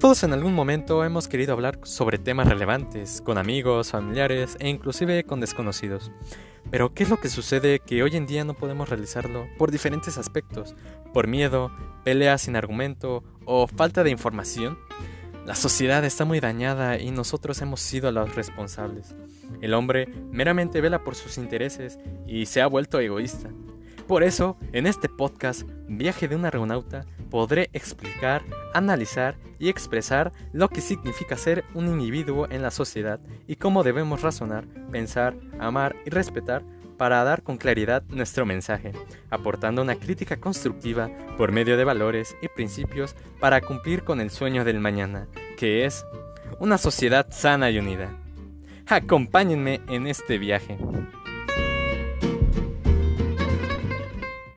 Todos en algún momento hemos querido hablar sobre temas relevantes, con amigos, familiares e inclusive con desconocidos. Pero ¿qué es lo que sucede que hoy en día no podemos realizarlo por diferentes aspectos? ¿Por miedo, peleas sin argumento o falta de información? La sociedad está muy dañada y nosotros hemos sido los responsables. El hombre meramente vela por sus intereses y se ha vuelto egoísta. Por eso, en este podcast, Viaje de un Argonauta, podré explicar, analizar y expresar lo que significa ser un individuo en la sociedad y cómo debemos razonar, pensar, amar y respetar para dar con claridad nuestro mensaje, aportando una crítica constructiva por medio de valores y principios para cumplir con el sueño del mañana, que es una sociedad sana y unida. Acompáñenme en este viaje.